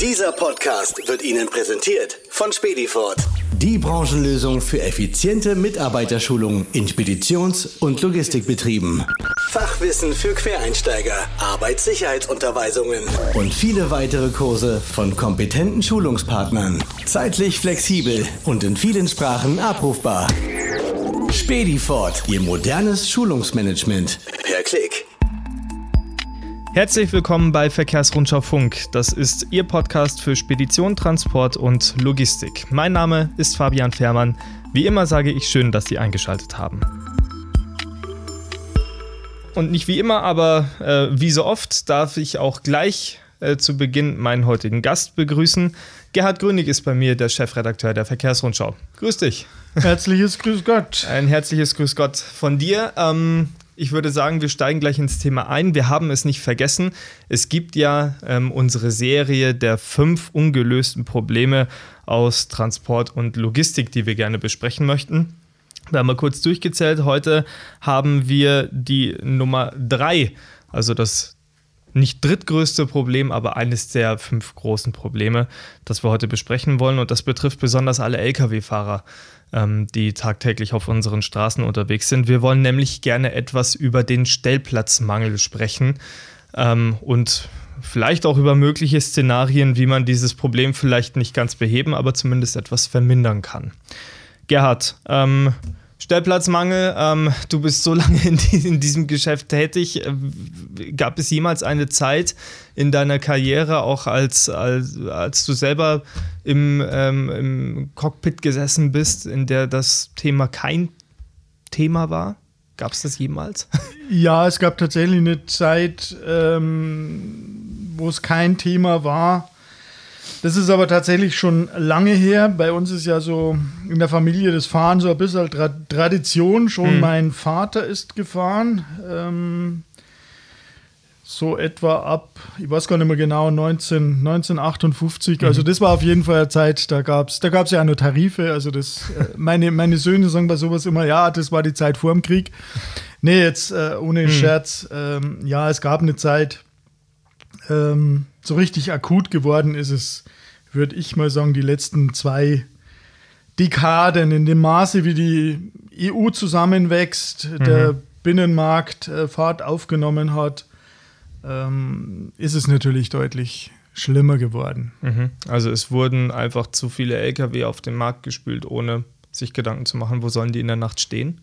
Dieser Podcast wird Ihnen präsentiert von Spedifort. Die Branchenlösung für effiziente Mitarbeiterschulung in Speditions- und Logistikbetrieben. Fachwissen für Quereinsteiger, Arbeitssicherheitsunterweisungen. Und viele weitere Kurse von kompetenten Schulungspartnern. Zeitlich flexibel und in vielen Sprachen abrufbar. Spedifort, Ihr modernes Schulungsmanagement. Per Klick. Herzlich willkommen bei Verkehrsrundschau Funk. Das ist Ihr Podcast für Spedition, Transport und Logistik. Mein Name ist Fabian Fährmann. Wie immer sage ich schön, dass Sie eingeschaltet haben. Und nicht wie immer, aber äh, wie so oft darf ich auch gleich äh, zu Beginn meinen heutigen Gast begrüßen. Gerhard Grünig ist bei mir der Chefredakteur der Verkehrsrundschau. Grüß dich. Herzliches Grüß Gott. Ein herzliches Grüß Gott von dir. Ähm, ich würde sagen, wir steigen gleich ins Thema ein. Wir haben es nicht vergessen. Es gibt ja ähm, unsere Serie der fünf ungelösten Probleme aus Transport und Logistik, die wir gerne besprechen möchten. Wir haben mal kurz durchgezählt. Heute haben wir die Nummer drei, also das nicht drittgrößte Problem, aber eines der fünf großen Probleme, das wir heute besprechen wollen. Und das betrifft besonders alle Lkw-Fahrer ähm, die tagtäglich auf unseren Straßen unterwegs sind. Wir wollen nämlich gerne etwas über den Stellplatzmangel sprechen ähm, und vielleicht auch über mögliche Szenarien, wie man dieses Problem vielleicht nicht ganz beheben, aber zumindest etwas vermindern kann. Gerhard, ähm, Stellplatzmangel, ähm, du bist so lange in, in, diesem Geschäft tätig. Gab es jemals eine Zeit in deiner Karriere, auch als, als, als du selber im, ähm, im Cockpit gesessen bist, in der das Thema kein Thema war? Gab es das jemals? Ja, es gab tatsächlich eine Zeit, ähm, wo es kein Thema war. Das ist aber tatsächlich schon lange her. Bei uns ist ja so in der Familie das Fahren so ein bisschen Tra Tradition. Schon hm. mein Vater ist gefahren. Ähm, so etwa ab, ich weiß gar nicht mehr genau, 19, 1958. Mhm. Also das war auf jeden Fall eine Zeit, da gab es da gab's ja auch nur Tarife. Also das, äh, meine, meine Söhne sagen bei sowas immer, ja, das war die Zeit vor dem Krieg. Nee, jetzt äh, ohne mhm. Scherz. Ähm, ja, es gab eine Zeit, ähm, so richtig akut geworden ist es, würde ich mal sagen, die letzten zwei Dekaden in dem Maße, wie die EU zusammenwächst, mhm. der Binnenmarkt äh, Fahrt aufgenommen hat, ähm, ist es natürlich deutlich schlimmer geworden. Mhm. Also es wurden einfach zu viele Lkw auf den Markt gespült, ohne sich Gedanken zu machen, wo sollen die in der Nacht stehen?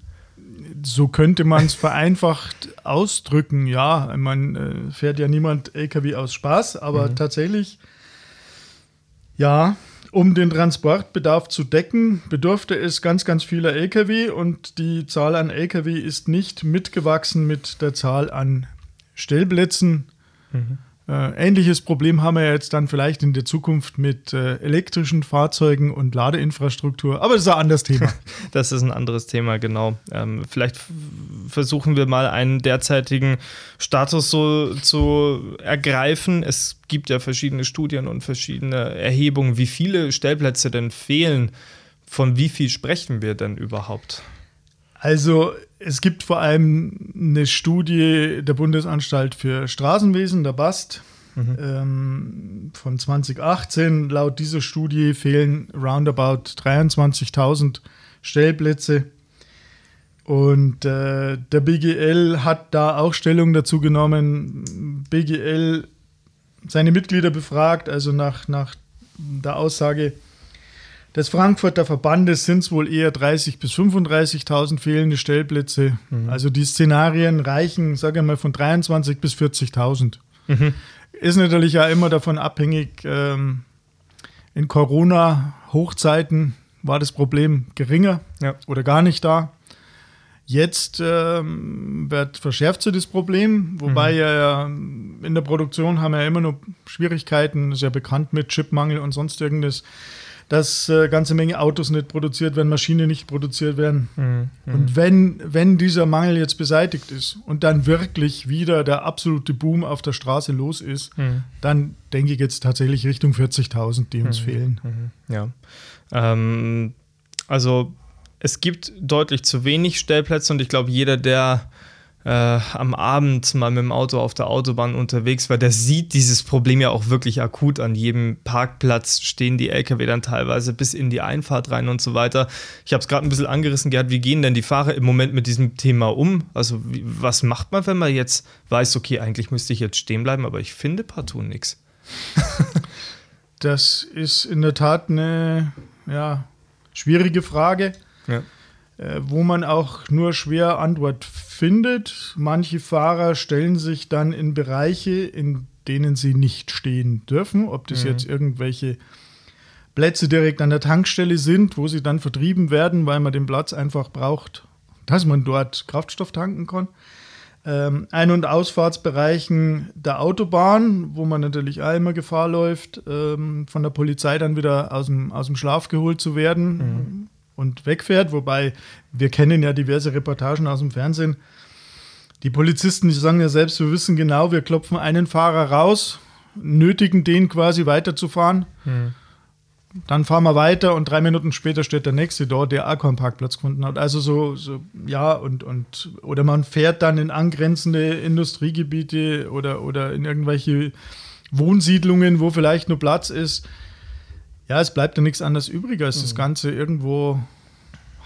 So könnte man es vereinfacht ausdrücken. Ja, man äh, fährt ja niemand LKW aus Spaß, aber mhm. tatsächlich, ja, um den Transportbedarf zu decken, bedurfte es ganz, ganz vieler Lkw und die Zahl an Lkw ist nicht mitgewachsen mit der Zahl an Stellplätzen. Mhm. Äh, ähnliches Problem haben wir jetzt dann vielleicht in der Zukunft mit äh, elektrischen Fahrzeugen und Ladeinfrastruktur, aber das ist ein anderes Thema. das ist ein anderes Thema, genau. Ähm, vielleicht versuchen wir mal einen derzeitigen Status so zu ergreifen. Es gibt ja verschiedene Studien und verschiedene Erhebungen, wie viele Stellplätze denn fehlen. Von wie viel sprechen wir denn überhaupt? Also es gibt vor allem eine Studie der Bundesanstalt für Straßenwesen, der BAST, mhm. ähm, von 2018. Laut dieser Studie fehlen roundabout 23.000 Stellplätze. Und äh, der BGL hat da auch Stellung dazu genommen. BGL seine Mitglieder befragt, also nach, nach der Aussage des Frankfurter Verbandes sind es wohl eher 30.000 bis 35.000 fehlende Stellplätze. Mhm. Also die Szenarien reichen, sage ich mal, von 23.000 bis 40.000. Mhm. Ist natürlich ja immer davon abhängig, ähm, in Corona-Hochzeiten war das Problem geringer ja. oder gar nicht da. Jetzt ähm, wird verschärft sich das Problem, wobei mhm. ja in der Produktion haben wir ja immer noch Schwierigkeiten, ist ja bekannt mit Chipmangel und sonst irgendwas dass äh, ganze Menge Autos nicht produziert werden, Maschinen nicht produziert werden. Mhm. Und wenn, wenn dieser Mangel jetzt beseitigt ist und dann wirklich wieder der absolute Boom auf der Straße los ist, mhm. dann denke ich jetzt tatsächlich Richtung 40.000, die uns mhm. fehlen. Mhm. Ja. Ähm, also es gibt deutlich zu wenig Stellplätze und ich glaube, jeder, der äh, am Abend mal mit dem Auto auf der Autobahn unterwegs war, der sieht dieses Problem ja auch wirklich akut. An jedem Parkplatz stehen die Lkw dann teilweise bis in die Einfahrt rein und so weiter. Ich habe es gerade ein bisschen angerissen, Gerd, wie gehen denn die Fahrer im Moment mit diesem Thema um? Also wie, was macht man, wenn man jetzt weiß, okay, eigentlich müsste ich jetzt stehen bleiben, aber ich finde partout nichts? das ist in der Tat eine ja, schwierige Frage. Ja. Äh, wo man auch nur schwer Antwort findet. Manche Fahrer stellen sich dann in Bereiche, in denen sie nicht stehen dürfen, ob das mhm. jetzt irgendwelche Plätze direkt an der Tankstelle sind, wo sie dann vertrieben werden, weil man den Platz einfach braucht, dass man dort Kraftstoff tanken kann. Ähm, Ein- und Ausfahrtsbereichen der Autobahn, wo man natürlich auch immer Gefahr läuft, ähm, von der Polizei dann wieder aus dem, aus dem Schlaf geholt zu werden. Mhm und wegfährt. Wobei wir kennen ja diverse Reportagen aus dem Fernsehen. Die Polizisten, die sagen ja selbst, wir wissen genau, wir klopfen einen Fahrer raus, nötigen den quasi weiterzufahren. Hm. Dann fahren wir weiter und drei Minuten später steht der nächste dort, der auch keinen Parkplatz gefunden hat. Also so, so, ja, und, und oder man fährt dann in angrenzende Industriegebiete oder, oder in irgendwelche Wohnsiedlungen, wo vielleicht nur Platz ist. Ja, es bleibt ja nichts anderes übrig, als mhm. das Ganze irgendwo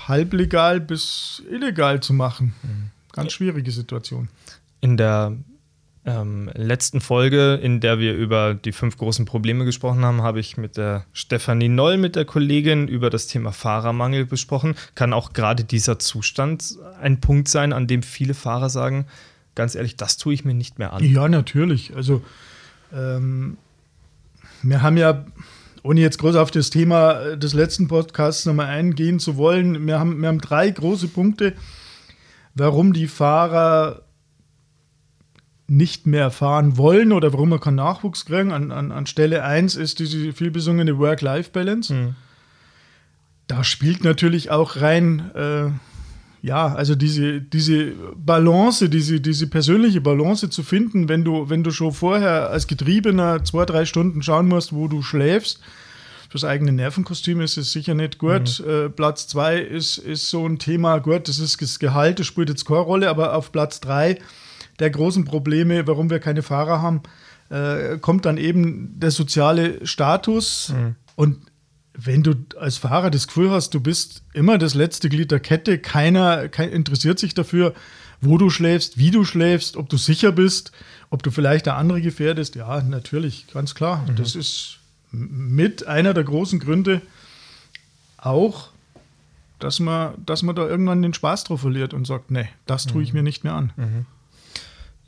halblegal bis illegal zu machen. Mhm. Ganz schwierige Situation. In der ähm, letzten Folge, in der wir über die fünf großen Probleme gesprochen haben, habe ich mit der Stefanie Noll, mit der Kollegin, über das Thema Fahrermangel besprochen. Kann auch gerade dieser Zustand ein Punkt sein, an dem viele Fahrer sagen, ganz ehrlich, das tue ich mir nicht mehr an. Ja, natürlich. Also ähm, wir haben ja ohne jetzt groß auf das Thema des letzten Podcasts nochmal eingehen zu wollen, wir haben, wir haben drei große Punkte, warum die Fahrer nicht mehr fahren wollen oder warum wir keinen Nachwuchs kriegen. An, an, an Stelle 1 ist diese vielbesungene Work-Life-Balance. Mhm. Da spielt natürlich auch rein, äh, ja, also diese, diese Balance, diese, diese persönliche Balance zu finden, wenn du, wenn du schon vorher als Getriebener zwei, drei Stunden schauen musst, wo du schläfst. Fürs eigene Nervenkostüm ist es sicher nicht gut. Mhm. Äh, Platz zwei ist, ist so ein Thema, gut, das ist das Gehalt, das spielt jetzt keine Rolle, aber auf Platz drei der großen Probleme, warum wir keine Fahrer haben, äh, kommt dann eben der soziale Status. Mhm. Und wenn du als Fahrer das Gefühl hast, du bist immer das letzte Glied der Kette, keiner kein, interessiert sich dafür, wo du schläfst, wie du schläfst, ob du sicher bist, ob du vielleicht der andere gefährdest. Ja, natürlich, ganz klar. Mhm. Das ist mit einer der großen Gründe auch, dass man, dass man da irgendwann den Spaß drauf verliert und sagt, nee, das tue ich mhm. mir nicht mehr an. Mhm.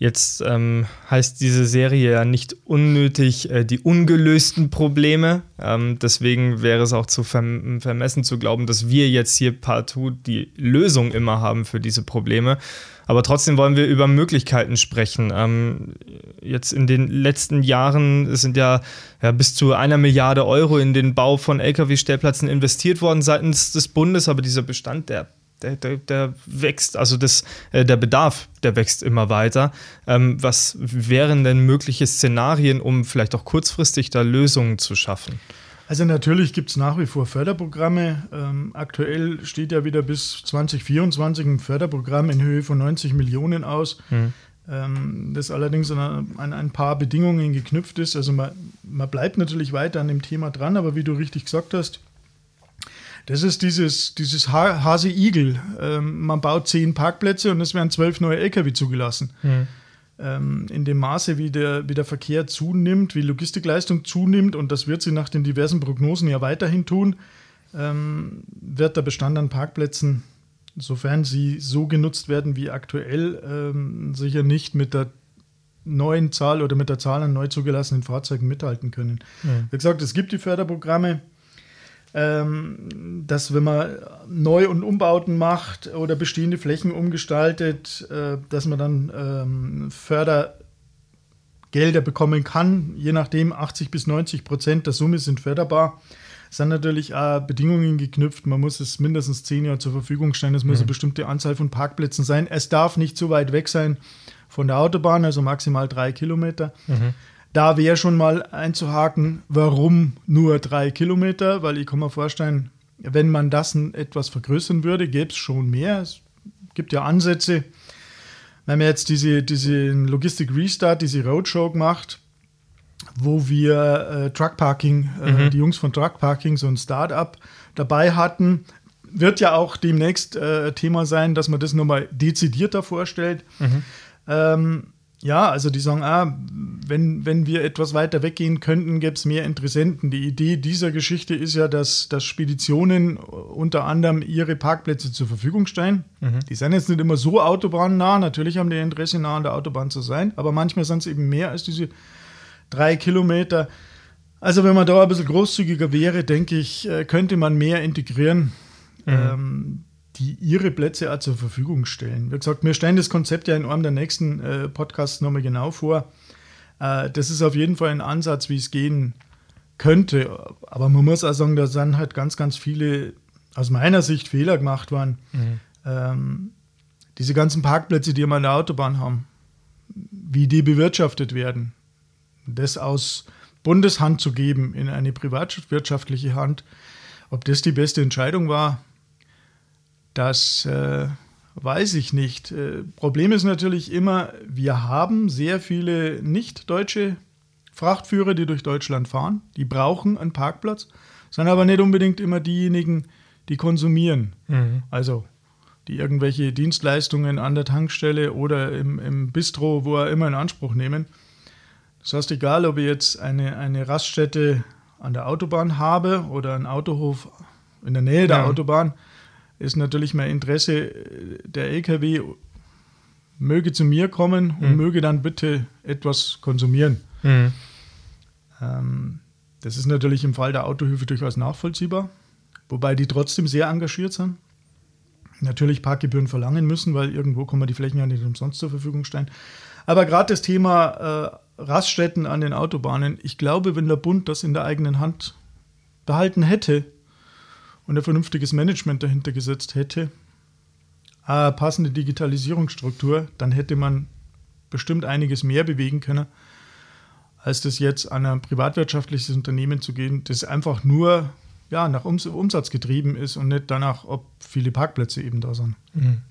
Jetzt ähm, heißt diese Serie ja nicht unnötig äh, die ungelösten Probleme. Ähm, deswegen wäre es auch zu verm vermessen zu glauben, dass wir jetzt hier partout die Lösung immer haben für diese Probleme. Aber trotzdem wollen wir über Möglichkeiten sprechen. Ähm, jetzt in den letzten Jahren sind ja, ja, bis zu einer Milliarde Euro in den Bau von Lkw-Stellplätzen investiert worden seitens des Bundes, aber dieser Bestand, der der, der, der, wächst, also das, äh, der Bedarf, der wächst immer weiter. Ähm, was wären denn mögliche Szenarien, um vielleicht auch kurzfristig da Lösungen zu schaffen? Also natürlich gibt es nach wie vor Förderprogramme. Ähm, aktuell steht ja wieder bis 2024 ein Förderprogramm in Höhe von 90 Millionen aus. Hm. Ähm, das allerdings an, an, ein paar Bedingungen geknüpft ist. Also man, man bleibt natürlich weiter an dem Thema dran, aber wie du richtig gesagt hast, das ist dieses, dieses Hase-Igel. Ähm, man baut zehn Parkplätze und es werden zwölf neue Lkw zugelassen. Mhm. Ähm, in dem Maße, wie der, wie der Verkehr zunimmt, wie Logistikleistung zunimmt, und das wird sie nach den diversen Prognosen ja weiterhin tun, ähm, wird der Bestand an Parkplätzen, sofern sie so genutzt werden wie aktuell, ähm, sicher nicht mit der neuen Zahl oder mit der Zahl an neu zugelassenen Fahrzeugen mithalten können. Mhm. Wie gesagt, es gibt die Förderprogramme ähm, dass wenn man Neu- und Umbauten macht oder bestehende Flächen umgestaltet, äh, dass man dann ähm, Fördergelder bekommen kann. Je nachdem, 80 bis 90 Prozent der Summe sind förderbar. Es sind natürlich auch Bedingungen geknüpft. Man muss es mindestens zehn Jahre zur Verfügung stellen. Es muss mhm. eine bestimmte Anzahl von Parkplätzen sein. Es darf nicht zu weit weg sein von der Autobahn, also maximal drei Kilometer. Mhm. Da wäre schon mal einzuhaken, warum nur drei Kilometer, weil ich kann mir vorstellen, wenn man das etwas vergrößern würde, gäbe es schon mehr. Es gibt ja Ansätze. Wir haben jetzt diese, diese Logistik Restart, diese Roadshow gemacht, wo wir äh, Truck Parking, äh, mhm. die Jungs von Truck Parking, so ein Startup dabei hatten. Wird ja auch demnächst äh, Thema sein, dass man das nochmal dezidierter vorstellt. Mhm. Ähm, ja, also die sagen, ah, wenn, wenn wir etwas weiter weggehen könnten, gäbe es mehr Interessenten. Die Idee dieser Geschichte ist ja, dass, dass Speditionen unter anderem ihre Parkplätze zur Verfügung stellen. Mhm. Die sind jetzt nicht immer so autobahnnah, natürlich haben die Interesse, nah an der Autobahn zu sein, aber manchmal sind es eben mehr als diese drei Kilometer. Also wenn man da ein bisschen großzügiger wäre, denke ich, äh, könnte man mehr integrieren. Mhm. Ähm, die ihre Plätze auch zur Verfügung stellen. Wie gesagt, wir stellen das Konzept ja in einem der nächsten äh, Podcasts nochmal genau vor. Äh, das ist auf jeden Fall ein Ansatz, wie es gehen könnte. Aber man muss auch sagen, da sind halt ganz, ganz viele, aus meiner Sicht, Fehler gemacht worden. Mhm. Ähm, diese ganzen Parkplätze, die wir an der Autobahn haben, wie die bewirtschaftet werden, das aus Bundeshand zu geben in eine privatwirtschaftliche Hand, ob das die beste Entscheidung war, das äh, weiß ich nicht. Äh, Problem ist natürlich immer, wir haben sehr viele nicht-deutsche Frachtführer, die durch Deutschland fahren. Die brauchen einen Parkplatz, sind aber nicht unbedingt immer diejenigen, die konsumieren. Mhm. Also die irgendwelche Dienstleistungen an der Tankstelle oder im, im Bistro, wo er immer in Anspruch nehmen. Das heißt, egal, ob ich jetzt eine, eine Raststätte an der Autobahn habe oder einen Autohof in der Nähe der ja. Autobahn, ist natürlich mein Interesse, der LKW möge zu mir kommen und mhm. möge dann bitte etwas konsumieren. Mhm. Ähm, das ist natürlich im Fall der Autohöfe durchaus nachvollziehbar, wobei die trotzdem sehr engagiert sind. Natürlich Parkgebühren verlangen müssen, weil irgendwo kann man die Flächen ja nicht umsonst zur Verfügung stellen. Aber gerade das Thema äh, Raststätten an den Autobahnen, ich glaube, wenn der Bund das in der eigenen Hand behalten hätte, und ein vernünftiges Management dahinter gesetzt hätte, eine passende Digitalisierungsstruktur, dann hätte man bestimmt einiges mehr bewegen können, als das jetzt an ein privatwirtschaftliches Unternehmen zu gehen, das einfach nur ja, nach Umsatz getrieben ist und nicht danach, ob viele Parkplätze eben da sind. Mhm.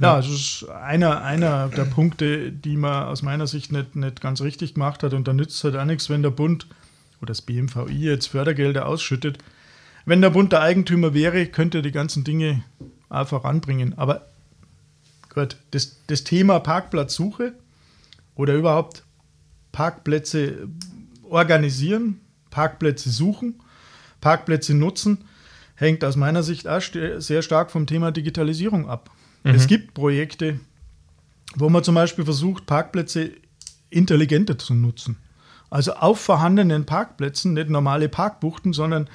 Ja, das ist einer, einer der Punkte, die man aus meiner Sicht nicht, nicht ganz richtig gemacht hat. Und da nützt es halt auch nichts, wenn der Bund oder das BMVI jetzt Fördergelder ausschüttet, wenn der Bund der Eigentümer wäre, könnte er die ganzen Dinge voranbringen. Aber gut, das, das Thema Parkplatzsuche oder überhaupt Parkplätze organisieren, Parkplätze suchen, Parkplätze nutzen, hängt aus meiner Sicht auch sehr stark vom Thema Digitalisierung ab. Mhm. Es gibt Projekte, wo man zum Beispiel versucht, Parkplätze intelligenter zu nutzen. Also auf vorhandenen Parkplätzen, nicht normale Parkbuchten, sondern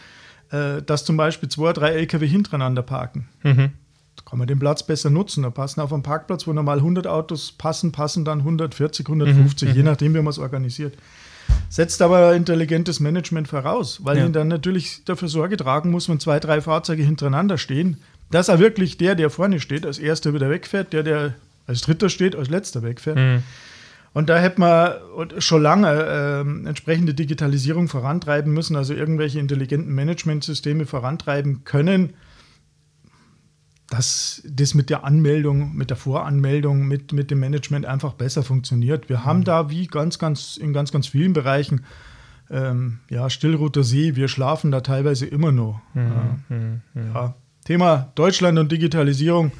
äh, dass zum Beispiel zwei, drei LKW hintereinander parken. Mhm. Da kann man den Platz besser nutzen. Da passen auf einem Parkplatz, wo normal 100 Autos passen, passen dann 140, 150, mhm. je nachdem, wie man es organisiert. Setzt aber intelligentes Management voraus, weil ja. ihn dann natürlich dafür Sorge tragen muss, wenn zwei, drei Fahrzeuge hintereinander stehen, dass er wirklich der, der vorne steht, als erster wieder wegfährt, der, der als dritter steht, als letzter wegfährt. Mhm. Und da hätte man schon lange äh, entsprechende Digitalisierung vorantreiben müssen, also irgendwelche intelligenten Managementsysteme vorantreiben können, dass das mit der Anmeldung, mit der Voranmeldung, mit, mit dem Management einfach besser funktioniert. Wir mhm. haben da wie ganz, ganz in ganz, ganz vielen Bereichen ähm, ja, Stillroter See, wir schlafen da teilweise immer noch. Mhm. Ja. Mhm. Ja. Thema Deutschland und Digitalisierung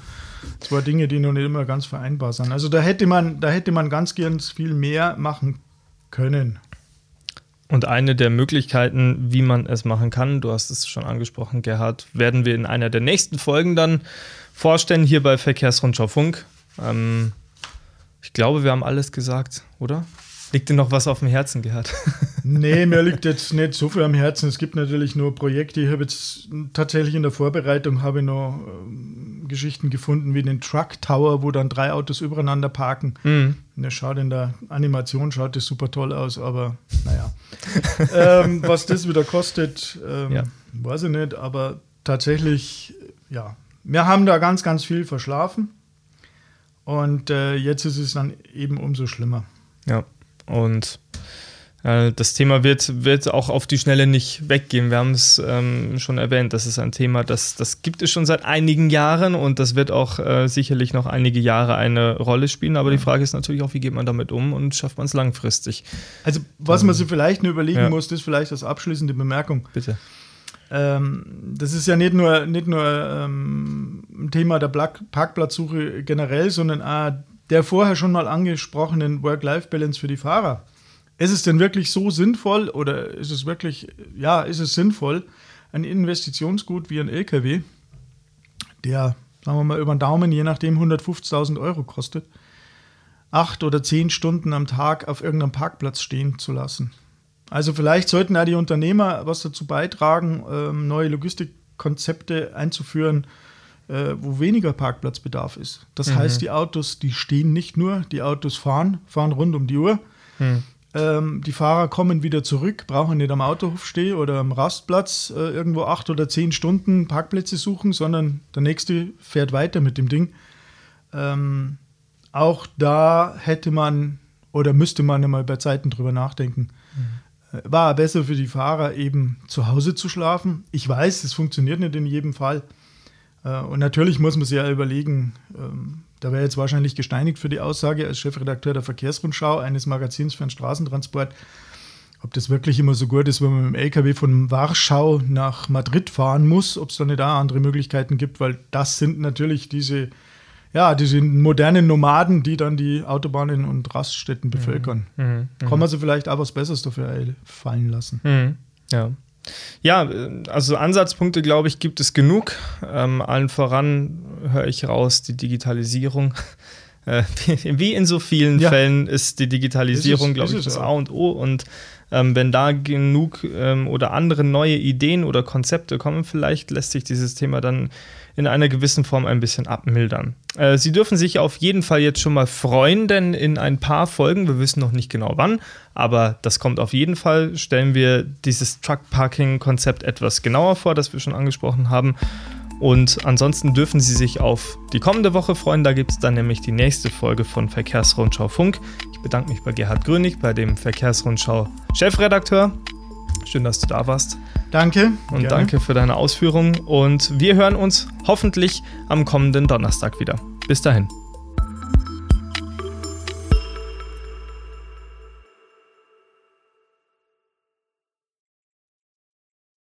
Zwei Dinge, die noch nicht immer ganz vereinbar sind. Also da hätte man, da hätte man ganz gern viel mehr machen können. Und eine der Möglichkeiten, wie man es machen kann, du hast es schon angesprochen, Gerhard, werden wir in einer der nächsten Folgen dann vorstellen, hier bei Verkehrsrundschau Funk. Ähm, ich glaube, wir haben alles gesagt, oder? Liegt dir noch was auf dem Herzen, Gerhard? nee, mir liegt jetzt nicht so viel am Herzen. Es gibt natürlich nur Projekte. Ich habe jetzt tatsächlich in der Vorbereitung habe ich noch äh, Geschichten gefunden wie den Truck Tower, wo dann drei Autos übereinander parken. Mhm. Das schaut in der Animation schaut das super toll aus, aber naja. ähm, was das wieder kostet, ähm, ja. weiß ich nicht. Aber tatsächlich, ja, wir haben da ganz, ganz viel verschlafen. Und äh, jetzt ist es dann eben umso schlimmer. Ja. Und Das Thema wird, wird auch auf die Schnelle nicht weggehen. Wir haben es ähm, schon erwähnt, das ist ein Thema, das, das gibt es schon seit einigen Jahren und das wird auch äh, sicherlich noch einige Jahre eine Rolle spielen. Aber die Frage ist natürlich auch, wie geht man damit um und schafft man es langfristig? Also, was ähm, man sich vielleicht nur überlegen ja. muss, ist vielleicht als abschließende Bemerkung. Bitte. Ähm, das ist ja nicht nur, nicht nur ähm, ein Thema der Parkplatzsuche generell, sondern auch der vorher schon mal angesprochenen Work-Life-Balance für die Fahrer ist es denn wirklich so sinnvoll oder ist es wirklich, ja, ist es sinnvoll, ein Investitionsgut wie ein LKW, der, sagen wir mal, über den Daumen, je nachdem 150.000 Euro kostet, acht oder zehn Stunden am Tag auf irgendeinem Parkplatz stehen zu lassen? Also vielleicht sollten ja die Unternehmer was dazu beitragen, ähm, neue Logistikkonzepte einzuführen, äh, wo weniger Parkplatzbedarf ist. Das mhm. heißt, die Autos, die stehen nicht nur, die Autos fahren, fahren rund um die Uhr. Mhm. Ähm, die Fahrer kommen wieder zurück, brauchen nicht am Autohof stehen oder am Rastplatz äh, irgendwo acht oder zehn Stunden Parkplätze suchen, sondern der nächste fährt weiter mit dem Ding. Ähm, auch da hätte man oder müsste man einmal bei Zeiten drüber nachdenken. Mhm. Äh, war besser für die Fahrer eben zu Hause zu schlafen. Ich weiß, es funktioniert nicht in jedem Fall. Äh, und natürlich muss man sich ja überlegen, ähm, da wäre jetzt wahrscheinlich gesteinigt für die Aussage als Chefredakteur der Verkehrsrundschau eines Magazins für den Straßentransport, ob das wirklich immer so gut ist, wenn man mit dem LKW von Warschau nach Madrid fahren muss, ob es da nicht da andere Möglichkeiten gibt, weil das sind natürlich diese, ja, diese modernen Nomaden, die dann die Autobahnen und Raststätten bevölkern. Mhm. Mhm. Kann man sie vielleicht auch was Besseres dafür fallen lassen. Mhm. Ja. Ja, also Ansatzpunkte, glaube ich, gibt es genug. Ähm, allen voran höre ich raus die Digitalisierung. Äh, wie in so vielen ja. Fällen ist die Digitalisierung, glaube ich, das A und O. Und ähm, wenn da genug ähm, oder andere neue Ideen oder Konzepte kommen, vielleicht lässt sich dieses Thema dann in einer gewissen Form ein bisschen abmildern. Äh, Sie dürfen sich auf jeden Fall jetzt schon mal freuen, denn in ein paar Folgen, wir wissen noch nicht genau wann, aber das kommt auf jeden Fall, stellen wir dieses Truck-Parking-Konzept etwas genauer vor, das wir schon angesprochen haben. Und ansonsten dürfen Sie sich auf die kommende Woche freuen. Da gibt es dann nämlich die nächste Folge von Verkehrsrundschau Funk. Ich bedanke mich bei Gerhard Grönig, bei dem Verkehrsrundschau Chefredakteur. Schön, dass du da warst. Danke. Und gerne. danke für deine Ausführungen. Und wir hören uns hoffentlich am kommenden Donnerstag wieder. Bis dahin.